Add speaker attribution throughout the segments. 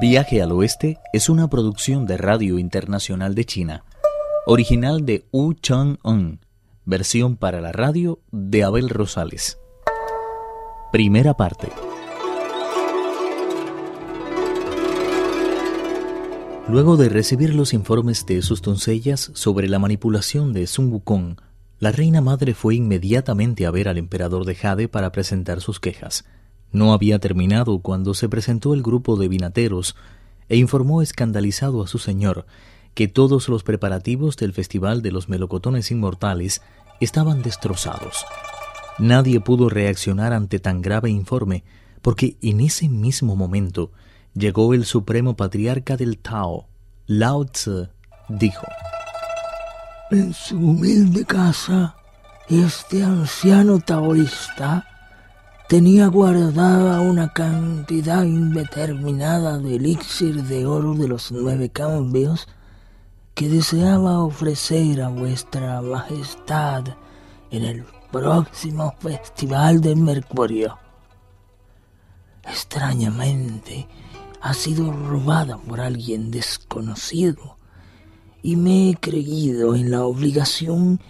Speaker 1: Viaje al Oeste es una producción de Radio Internacional de China, original de Wu Chang-un, versión para la radio de Abel Rosales. Primera parte. Luego de recibir los informes de sus doncellas sobre la manipulación de Sun Wukong, la reina madre fue inmediatamente a ver al emperador de Jade para presentar sus quejas. No había terminado cuando se presentó el grupo de vinateros e informó escandalizado a su señor que todos los preparativos del Festival de los Melocotones Inmortales estaban destrozados. Nadie pudo reaccionar ante tan grave informe, porque en ese mismo momento llegó el supremo patriarca del Tao, Lao Tzu, dijo,
Speaker 2: En su humilde casa, este anciano taoísta tenía guardada una cantidad indeterminada de elixir de oro de los nueve cambios que deseaba ofrecer a vuestra majestad en el próximo festival de Mercurio. Extrañamente, ha sido robada por alguien desconocido y me he creído en la obligación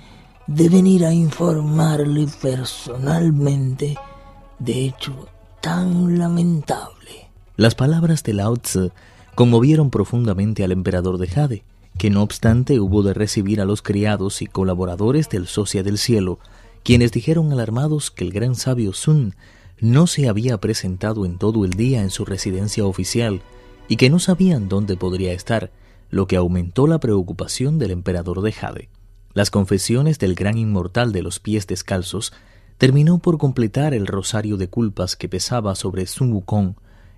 Speaker 2: de venir a informarle personalmente de hecho tan lamentable.
Speaker 1: Las palabras de Lao Tzu conmovieron profundamente al emperador de Jade, que no obstante hubo de recibir a los criados y colaboradores del Socia del Cielo, quienes dijeron alarmados que el gran sabio Sun no se había presentado en todo el día en su residencia oficial y que no sabían dónde podría estar, lo que aumentó la preocupación del emperador de Jade. Las confesiones del gran inmortal de los pies descalzos terminó por completar el rosario de culpas que pesaba sobre Sun Wukong.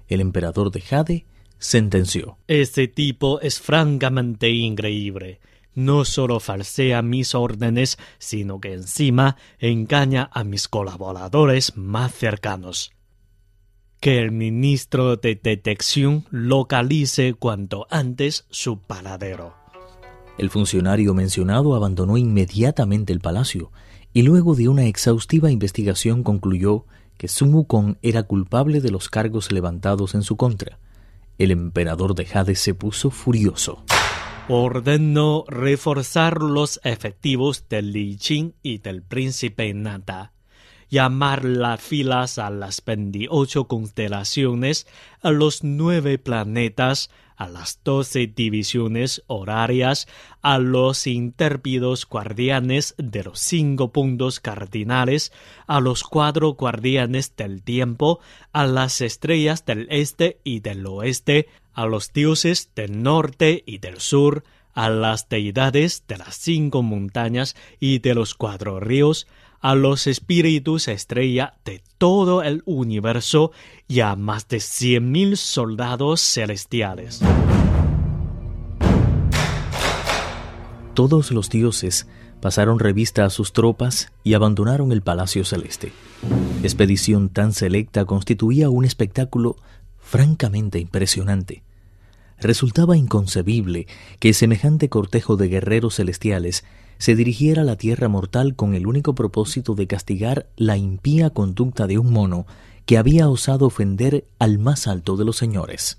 Speaker 1: El emperador de Jade sentenció.
Speaker 3: Este tipo es francamente increíble. No solo falsea mis órdenes, sino que encima engaña a mis colaboradores más cercanos. Que el ministro de detección localice cuanto antes su paradero.
Speaker 1: El funcionario mencionado abandonó inmediatamente el palacio y luego de una exhaustiva investigación concluyó que Sun Wukong era culpable de los cargos levantados en su contra. El emperador de Jade se puso furioso.
Speaker 3: Ordenó reforzar los efectivos del Li Qing y del príncipe Nata llamar las filas a las 28 constelaciones, a los nueve planetas, a las doce divisiones horarias, a los intérpidos guardianes de los cinco puntos cardinales, a los cuatro guardianes del tiempo, a las estrellas del este y del oeste, a los dioses del norte y del sur, a las deidades de las cinco montañas y de los cuatro ríos, a los espíritus estrella de todo el universo y a más de cien mil soldados celestiales.
Speaker 1: Todos los dioses pasaron revista a sus tropas y abandonaron el Palacio Celeste. Expedición tan selecta constituía un espectáculo francamente impresionante. Resultaba inconcebible que semejante cortejo de guerreros celestiales se dirigiera a la tierra mortal con el único propósito de castigar la impía conducta de un mono que había osado ofender al más alto de los señores.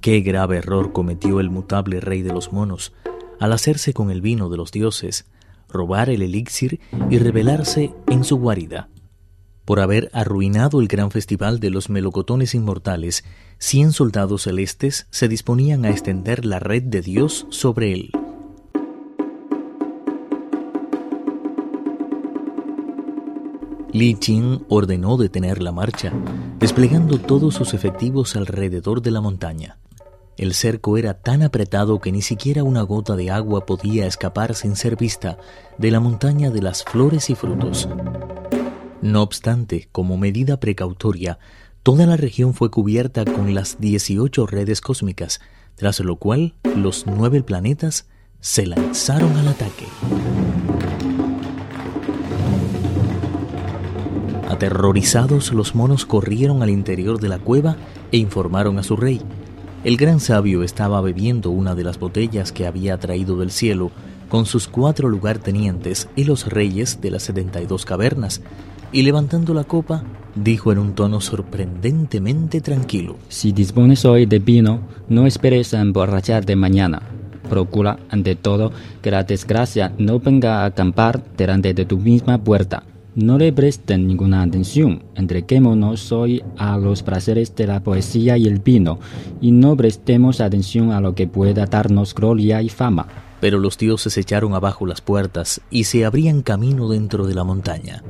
Speaker 1: Qué grave error cometió el mutable rey de los monos al hacerse con el vino de los dioses, robar el elixir y rebelarse en su guarida. Por haber arruinado el gran festival de los melocotones inmortales, cien soldados celestes se disponían a extender la red de Dios sobre él. Li Qing ordenó detener la marcha, desplegando todos sus efectivos alrededor de la montaña. El cerco era tan apretado que ni siquiera una gota de agua podía escapar sin ser vista de la montaña de las flores y frutos. No obstante, como medida precautoria, toda la región fue cubierta con las 18 redes cósmicas, tras lo cual los nueve planetas se lanzaron al ataque. Aterrorizados, los monos corrieron al interior de la cueva e informaron a su rey. El gran sabio estaba bebiendo una de las botellas que había traído del cielo con sus cuatro lugartenientes y los reyes de las setenta y dos cavernas, y levantando la copa, dijo en un tono sorprendentemente tranquilo.
Speaker 4: Si dispones hoy de vino, no esperes a emborracharte mañana. Procura, ante todo, que la desgracia no venga a acampar delante de tu misma puerta. No le presten ninguna atención, entreguémonos hoy a los placeres de la poesía y el vino, y no prestemos atención a lo que pueda darnos gloria y fama.
Speaker 1: Pero los dioses echaron abajo las puertas y se abrían camino dentro de la montaña.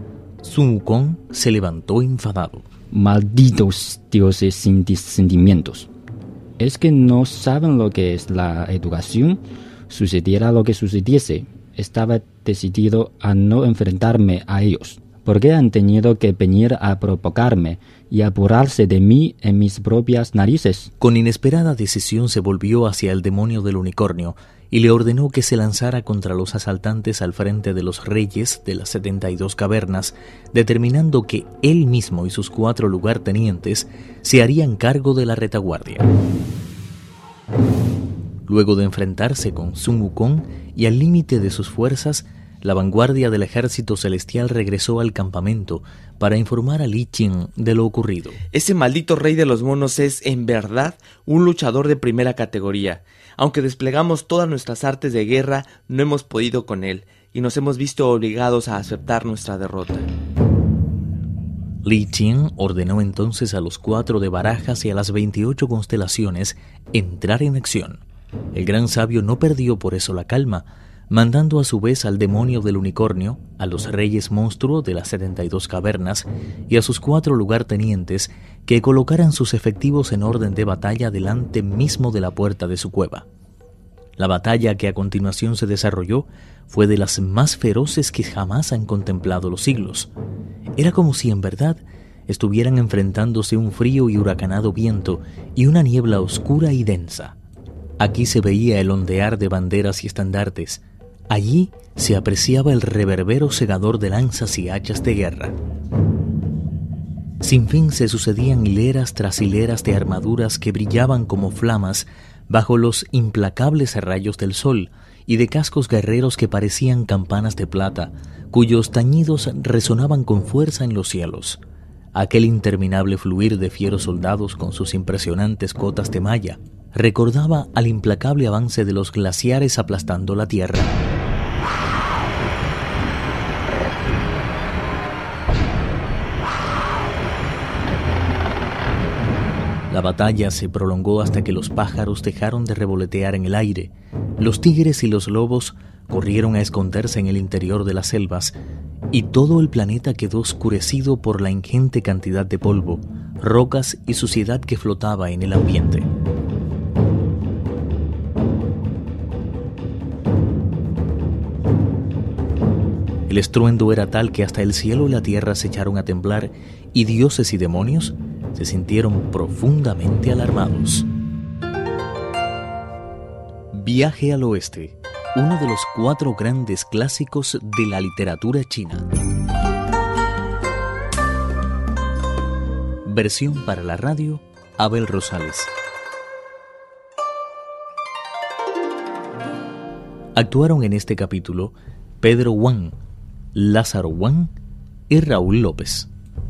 Speaker 1: Sun Wukong se levantó enfadado.
Speaker 4: Malditos dioses sin sentimientos. ¿Es que no saben lo que es la educación? Sucediera lo que sucediese, estaba decidido a no enfrentarme a ellos, porque han tenido que venir a provocarme y apurarse de mí en mis propias narices.
Speaker 1: Con inesperada decisión se volvió hacia el demonio del unicornio y le ordenó que se lanzara contra los asaltantes al frente de los reyes de las setenta y dos cavernas, determinando que él mismo y sus cuatro lugartenientes se harían cargo de la retaguardia. Luego de enfrentarse con Sun Wukong y al límite de sus fuerzas, la vanguardia del ejército celestial regresó al campamento para informar a Li Qin de lo ocurrido.
Speaker 5: Ese maldito rey de los monos es, en verdad, un luchador de primera categoría. Aunque desplegamos todas nuestras artes de guerra, no hemos podido con él, y nos hemos visto obligados a aceptar nuestra derrota.
Speaker 1: Li Qin ordenó entonces a los cuatro de barajas y a las veintiocho constelaciones entrar en acción. El gran sabio no perdió por eso la calma, mandando a su vez al demonio del unicornio, a los reyes monstruo de las setenta y dos cavernas y a sus cuatro lugartenientes que colocaran sus efectivos en orden de batalla delante mismo de la puerta de su cueva. La batalla que a continuación se desarrolló fue de las más feroces que jamás han contemplado los siglos. Era como si en verdad estuvieran enfrentándose un frío y huracanado viento y una niebla oscura y densa. Aquí se veía el ondear de banderas y estandartes. Allí se apreciaba el reverbero segador de lanzas y hachas de guerra. Sin fin se sucedían hileras tras hileras de armaduras que brillaban como flamas bajo los implacables rayos del sol y de cascos guerreros que parecían campanas de plata, cuyos tañidos resonaban con fuerza en los cielos. Aquel interminable fluir de fieros soldados con sus impresionantes cotas de malla recordaba al implacable avance de los glaciares aplastando la tierra. La batalla se prolongó hasta que los pájaros dejaron de revolotear en el aire. Los tigres y los lobos corrieron a esconderse en el interior de las selvas y todo el planeta quedó oscurecido por la ingente cantidad de polvo, rocas y suciedad que flotaba en el ambiente. El estruendo era tal que hasta el cielo y la tierra se echaron a temblar y dioses y demonios se sintieron profundamente alarmados. Viaje al Oeste, uno de los cuatro grandes clásicos de la literatura china. Versión para la radio, Abel Rosales. Actuaron en este capítulo Pedro Wang, Lázaro Wang y Raúl López.